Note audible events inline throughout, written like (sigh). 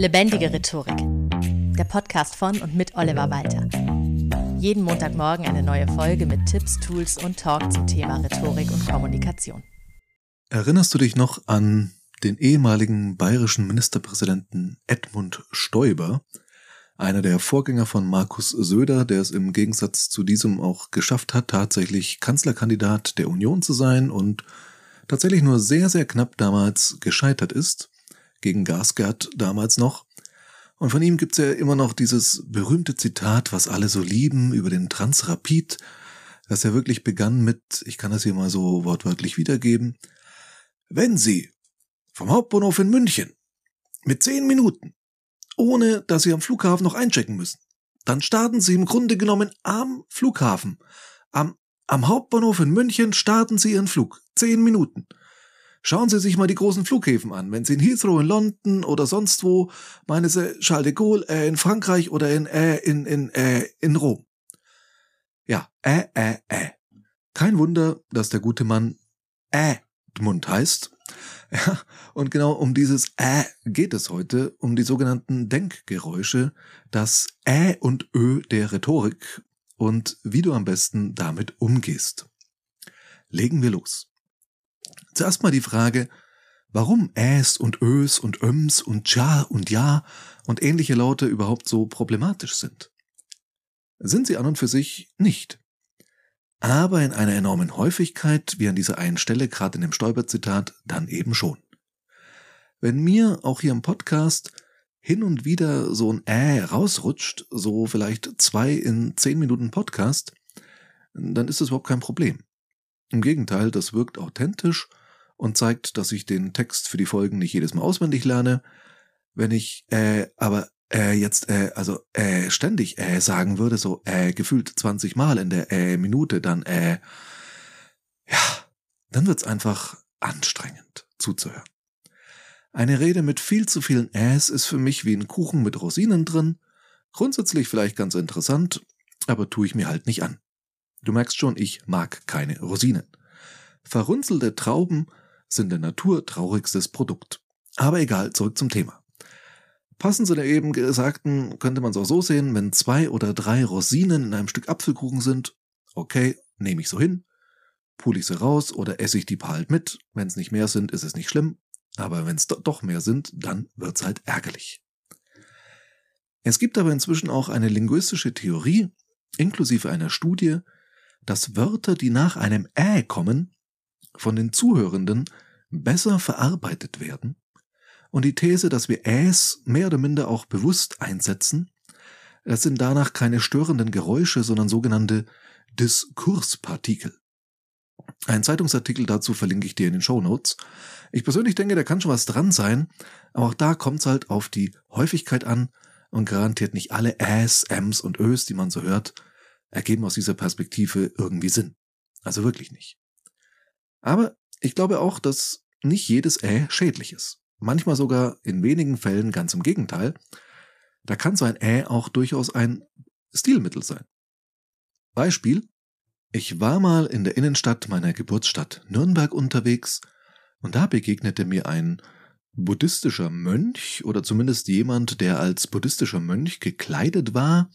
Lebendige Rhetorik. Der Podcast von und mit Oliver Walter. Jeden Montagmorgen eine neue Folge mit Tipps, Tools und Talk zum Thema Rhetorik und Kommunikation. Erinnerst du dich noch an den ehemaligen bayerischen Ministerpräsidenten Edmund Stoiber, einer der Vorgänger von Markus Söder, der es im Gegensatz zu diesem auch geschafft hat, tatsächlich Kanzlerkandidat der Union zu sein und tatsächlich nur sehr, sehr knapp damals gescheitert ist, gegen Gasgert damals noch. Und von ihm gibt's ja immer noch dieses berühmte Zitat, was alle so lieben, über den Transrapid, das ja wirklich begann mit, ich kann das hier mal so wortwörtlich wiedergeben, wenn Sie vom Hauptbahnhof in München mit zehn Minuten, ohne dass Sie am Flughafen noch einchecken müssen, dann starten Sie im Grunde genommen am Flughafen, am am Hauptbahnhof in München starten Sie Ihren Flug. Zehn Minuten. Schauen Sie sich mal die großen Flughäfen an. Wenn Sie in Heathrow in London oder sonst wo, meine Sie Charles de Gaulle äh, in Frankreich oder in, äh, in, in, äh, in Rom. Ja, äh, äh, äh. Kein Wunder, dass der gute Mann Edmund heißt. (laughs) Ja, und genau um dieses Ä geht es heute, um die sogenannten Denkgeräusche, das Ä und Ö der Rhetorik und wie du am besten damit umgehst. Legen wir los. Zuerst mal die Frage, warum Äs und Ös und Öms und Tja und Ja und ähnliche Laute überhaupt so problematisch sind. Sind sie an und für sich nicht. Aber in einer enormen Häufigkeit, wie an dieser einen Stelle gerade in dem Stolper-Zitat, dann eben schon. Wenn mir auch hier im Podcast hin und wieder so ein Äh rausrutscht, so vielleicht zwei in zehn Minuten Podcast, dann ist das überhaupt kein Problem. Im Gegenteil, das wirkt authentisch und zeigt, dass ich den Text für die Folgen nicht jedes Mal auswendig lerne. Wenn ich äh, aber äh, jetzt äh, also äh, ständig äh sagen würde, so äh, gefühlt 20 Mal in der äh, Minute, dann äh, ja, dann wird's einfach anstrengend zuzuhören. Eine Rede mit viel zu vielen Äs ist für mich wie ein Kuchen mit Rosinen drin. Grundsätzlich vielleicht ganz interessant, aber tue ich mir halt nicht an. Du merkst schon, ich mag keine Rosinen. Verrunzelte Trauben sind der Natur traurigstes Produkt. Aber egal, zurück zum Thema. Passend zu der eben Gesagten könnte man es auch so sehen, wenn zwei oder drei Rosinen in einem Stück Apfelkuchen sind, okay, nehme ich so hin, pule ich sie raus oder esse ich die paar halt mit. Wenn es nicht mehr sind, ist es nicht schlimm. Aber wenn es doch mehr sind, dann wird's halt ärgerlich. Es gibt aber inzwischen auch eine linguistische Theorie, inklusive einer Studie, dass Wörter, die nach einem Ä kommen, von den Zuhörenden besser verarbeitet werden und die These, dass wir Äs mehr oder minder auch bewusst einsetzen, das sind danach keine störenden Geräusche, sondern sogenannte Diskurspartikel. Ein Zeitungsartikel dazu verlinke ich dir in den Show Notes. Ich persönlich denke, da kann schon was dran sein, aber auch da kommt es halt auf die Häufigkeit an und garantiert nicht alle Äs, Ms und Ös, die man so hört, ergeben aus dieser Perspektive irgendwie Sinn. Also wirklich nicht. Aber ich glaube auch, dass nicht jedes Ä schädlich ist. Manchmal sogar in wenigen Fällen ganz im Gegenteil. Da kann so ein Ä auch durchaus ein Stilmittel sein. Beispiel, ich war mal in der Innenstadt meiner Geburtsstadt Nürnberg unterwegs und da begegnete mir ein buddhistischer Mönch oder zumindest jemand, der als buddhistischer Mönch gekleidet war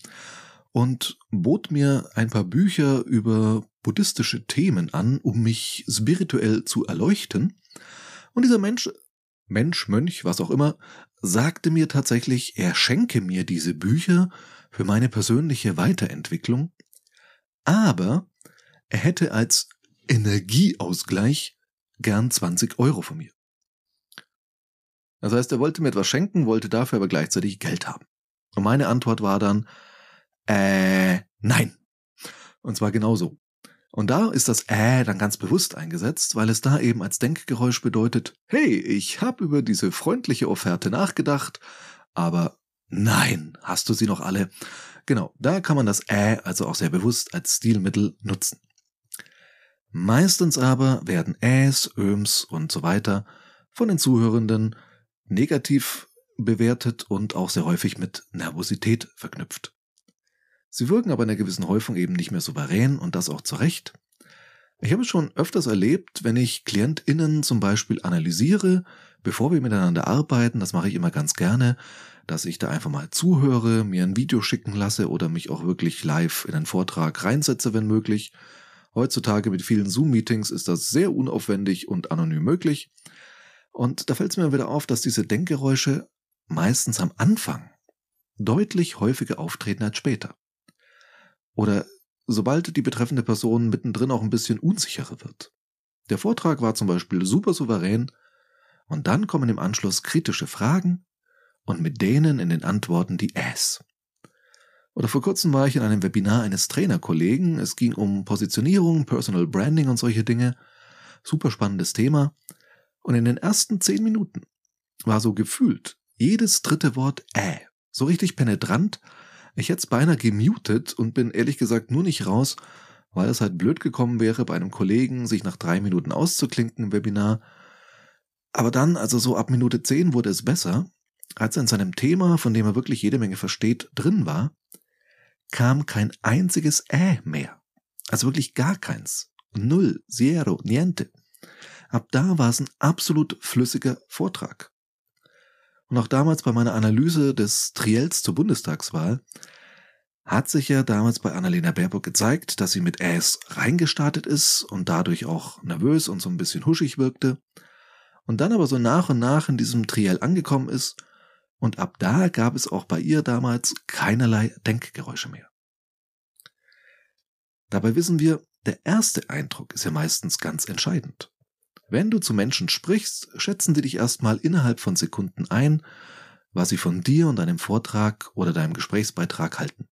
und bot mir ein paar Bücher über buddhistische Themen an, um mich spirituell zu erleuchten. Und dieser Mensch, Mensch, Mönch, was auch immer, sagte mir tatsächlich, er schenke mir diese Bücher für meine persönliche Weiterentwicklung, aber er hätte als Energieausgleich gern 20 Euro von mir. Das heißt, er wollte mir etwas schenken, wollte dafür aber gleichzeitig Geld haben. Und meine Antwort war dann, äh, nein. Und zwar genauso. Und da ist das äh dann ganz bewusst eingesetzt, weil es da eben als Denkgeräusch bedeutet, hey, ich habe über diese freundliche Offerte nachgedacht, aber nein, hast du sie noch alle? Genau, da kann man das äh also auch sehr bewusst als Stilmittel nutzen. Meistens aber werden Äs, Öms und so weiter von den Zuhörenden negativ bewertet und auch sehr häufig mit Nervosität verknüpft. Sie wirken aber in einer gewissen Häufung eben nicht mehr souverän und das auch zu Recht. Ich habe es schon öfters erlebt, wenn ich KlientInnen zum Beispiel analysiere, bevor wir miteinander arbeiten, das mache ich immer ganz gerne, dass ich da einfach mal zuhöre, mir ein Video schicken lasse oder mich auch wirklich live in einen Vortrag reinsetze, wenn möglich. Heutzutage mit vielen Zoom-Meetings ist das sehr unaufwendig und anonym möglich. Und da fällt es mir wieder auf, dass diese Denkgeräusche meistens am Anfang deutlich häufiger auftreten als später. Oder sobald die betreffende Person mittendrin auch ein bisschen unsicherer wird. Der Vortrag war zum Beispiel super souverän und dann kommen im Anschluss kritische Fragen und mit denen in den Antworten die Äs. Oder vor kurzem war ich in einem Webinar eines Trainerkollegen. Es ging um Positionierung, Personal Branding und solche Dinge. Super spannendes Thema. Und in den ersten zehn Minuten war so gefühlt jedes dritte Wort äh. So richtig penetrant. Ich hätte es beinahe gemutet und bin ehrlich gesagt nur nicht raus, weil es halt blöd gekommen wäre, bei einem Kollegen sich nach drei Minuten auszuklinken im Webinar. Aber dann, also so ab Minute zehn wurde es besser als er in seinem Thema, von dem er wirklich jede Menge versteht, drin war, kam kein einziges Äh mehr. Also wirklich gar keins. Null, zero, niente. Ab da war es ein absolut flüssiger Vortrag. Und auch damals bei meiner Analyse des Triels zur Bundestagswahl hat sich ja damals bei Annalena Baerbock gezeigt, dass sie mit Äs reingestartet ist und dadurch auch nervös und so ein bisschen huschig wirkte und dann aber so nach und nach in diesem Triell angekommen ist und ab da gab es auch bei ihr damals keinerlei Denkgeräusche mehr. Dabei wissen wir, der erste Eindruck ist ja meistens ganz entscheidend. Wenn du zu Menschen sprichst, schätzen sie dich erstmal innerhalb von Sekunden ein, was sie von dir und deinem Vortrag oder deinem Gesprächsbeitrag halten.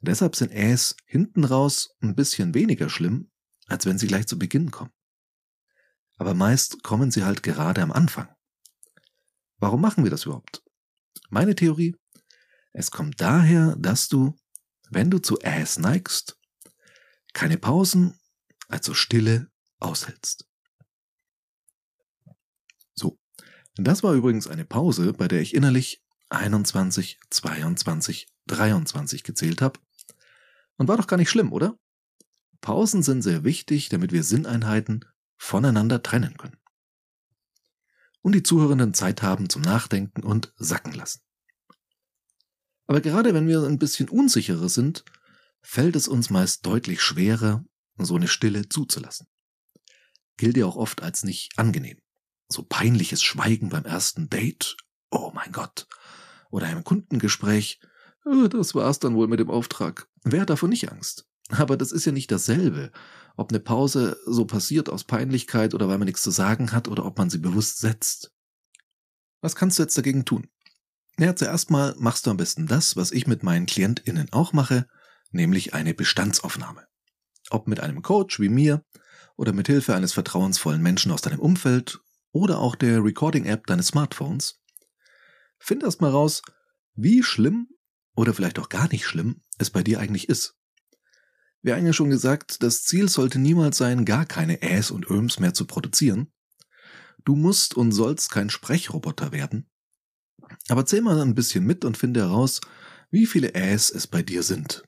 Deshalb sind Äs hinten raus ein bisschen weniger schlimm, als wenn sie gleich zu Beginn kommen. Aber meist kommen sie halt gerade am Anfang. Warum machen wir das überhaupt? Meine Theorie, es kommt daher, dass du, wenn du zu Ass neigst, keine Pausen, also Stille, aushältst. So, das war übrigens eine Pause, bei der ich innerlich 21, 22, 23 gezählt habe. Und war doch gar nicht schlimm, oder? Pausen sind sehr wichtig, damit wir Sinneinheiten voneinander trennen können und die Zuhörenden Zeit haben zum Nachdenken und sacken lassen. Aber gerade wenn wir ein bisschen unsicherer sind, fällt es uns meist deutlich schwerer, so eine Stille zuzulassen. Gilt ja auch oft als nicht angenehm. So peinliches Schweigen beim ersten Date, oh mein Gott, oder einem Kundengespräch, äh, das war's dann wohl mit dem Auftrag. Wer hat davon nicht Angst? Aber das ist ja nicht dasselbe, ob eine Pause so passiert aus Peinlichkeit oder weil man nichts zu sagen hat oder ob man sie bewusst setzt. Was kannst du jetzt dagegen tun? Ja, zuerst mal machst du am besten das, was ich mit meinen KlientInnen auch mache, nämlich eine Bestandsaufnahme. Ob mit einem Coach wie mir oder mit Hilfe eines vertrauensvollen Menschen aus deinem Umfeld oder auch der Recording-App deines Smartphones. Find erst mal raus, wie schlimm oder vielleicht auch gar nicht schlimm es bei dir eigentlich ist. Wie eigentlich schon gesagt, das Ziel sollte niemals sein, gar keine Äs und Öms mehr zu produzieren. Du musst und sollst kein Sprechroboter werden. Aber zähl mal ein bisschen mit und finde heraus, wie viele Äs es bei dir sind.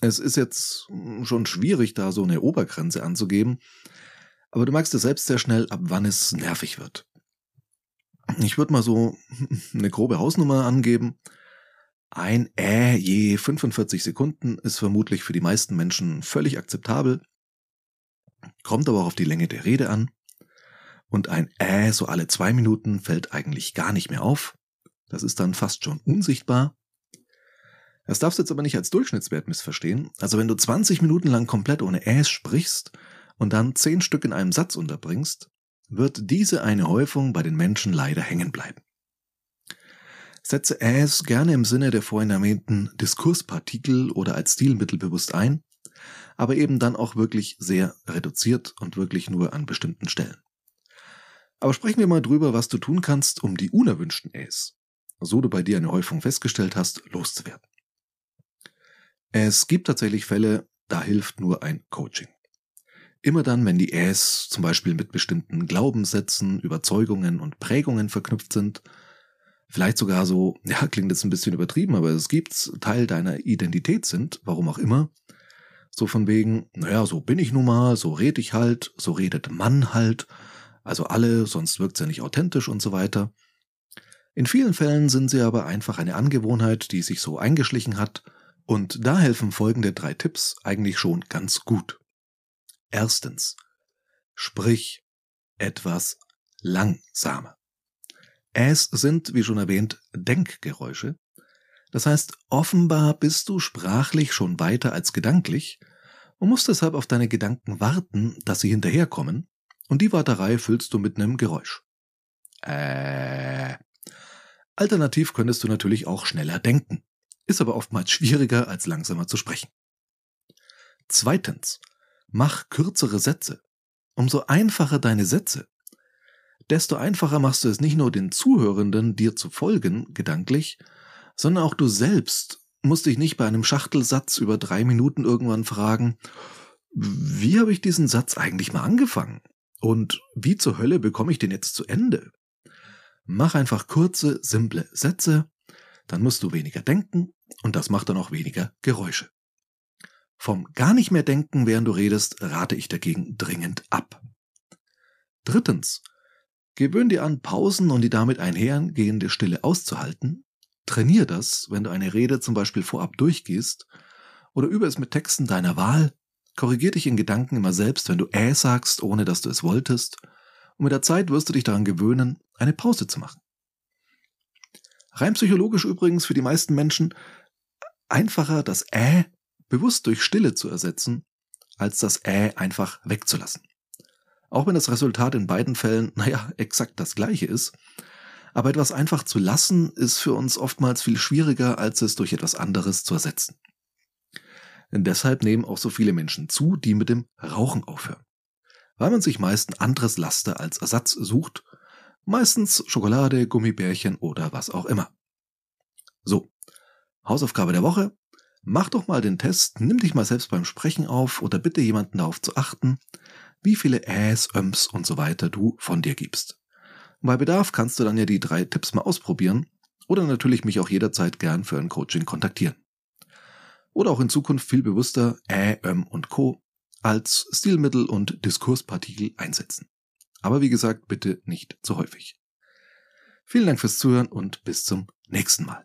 Es ist jetzt schon schwierig, da so eine Obergrenze anzugeben, aber du merkst es selbst sehr schnell, ab wann es nervig wird. Ich würde mal so (laughs) eine grobe Hausnummer angeben. Ein Äh je 45 Sekunden ist vermutlich für die meisten Menschen völlig akzeptabel, kommt aber auch auf die Länge der Rede an. Und ein Äh so alle zwei Minuten fällt eigentlich gar nicht mehr auf. Das ist dann fast schon unsichtbar. Das darfst du jetzt aber nicht als Durchschnittswert missverstehen. Also wenn du 20 Minuten lang komplett ohne Äs sprichst und dann 10 Stück in einem Satz unterbringst, wird diese eine Häufung bei den Menschen leider hängen bleiben. Setze as gerne im Sinne der vorhin erwähnten Diskurspartikel oder als Stilmittel bewusst ein, aber eben dann auch wirklich sehr reduziert und wirklich nur an bestimmten Stellen. Aber sprechen wir mal drüber, was du tun kannst, um die unerwünschten As, so du bei dir eine Häufung festgestellt hast, loszuwerden. Es gibt tatsächlich Fälle, da hilft nur ein Coaching. Immer dann, wenn die As zum Beispiel mit bestimmten Glaubenssätzen, Überzeugungen und Prägungen verknüpft sind, vielleicht sogar so, (laughs) ja, klingt jetzt ein bisschen übertrieben, aber es gibt Teil deiner Identität sind, warum auch immer, So von wegen, naja, so bin ich nun mal, so red ich halt, so redet man halt, also alle, sonst wirkt's ja nicht authentisch und so weiter. In vielen Fällen sind sie aber einfach eine Angewohnheit, die sich so eingeschlichen hat, und da helfen folgende drei Tipps eigentlich schon ganz gut. Erstens, sprich etwas langsamer. Es sind, wie schon erwähnt, Denkgeräusche. Das heißt, offenbar bist du sprachlich schon weiter als gedanklich und musst deshalb auf deine Gedanken warten, dass sie hinterherkommen, und die Warterei füllst du mit einem Geräusch. Äh. Alternativ könntest du natürlich auch schneller denken, ist aber oftmals schwieriger als langsamer zu sprechen. Zweitens, mach kürzere Sätze. Umso einfacher deine Sätze, desto einfacher machst du es nicht nur den Zuhörenden, dir zu folgen, gedanklich, sondern auch du selbst musst dich nicht bei einem Schachtelsatz über drei Minuten irgendwann fragen, wie habe ich diesen Satz eigentlich mal angefangen? Und wie zur Hölle bekomme ich den jetzt zu Ende? Mach einfach kurze, simple Sätze, dann musst du weniger denken und das macht dann auch weniger Geräusche. Vom gar nicht mehr denken, während du redest, rate ich dagegen dringend ab. Drittens, Gewöhn dir an, Pausen und die damit einhergehende Stille auszuhalten. Trainier das, wenn du eine Rede zum Beispiel vorab durchgehst oder übe es mit Texten deiner Wahl. Korrigier dich in Gedanken immer selbst, wenn du äh sagst, ohne dass du es wolltest. Und mit der Zeit wirst du dich daran gewöhnen, eine Pause zu machen. Rein psychologisch übrigens für die meisten Menschen einfacher, das äh bewusst durch Stille zu ersetzen, als das äh einfach wegzulassen. Auch wenn das Resultat in beiden Fällen, (laughs) naja, exakt das gleiche ist. Aber etwas einfach zu lassen, ist für uns oftmals viel schwieriger, als es durch etwas anderes zu ersetzen. Denn deshalb nehmen auch so viele Menschen zu, die mit dem Rauchen aufhören. Weil man sich meist ein anderes Laster als Ersatz sucht, meistens Schokolade, Gummibärchen oder was auch immer. So, Hausaufgabe der Woche. Mach doch mal den Test, nimm dich mal selbst beim Sprechen auf oder bitte jemanden darauf zu achten, wie viele Äs, Öms und so weiter du von dir gibst. bei Bedarf kannst du dann ja die drei Tipps mal ausprobieren oder natürlich mich auch jederzeit gern für ein Coaching kontaktieren. Oder auch in Zukunft viel bewusster Ä, Öm und Co. als Stilmittel und Diskurspartikel einsetzen. Aber wie gesagt, bitte nicht zu häufig. Vielen Dank fürs Zuhören und bis zum nächsten Mal.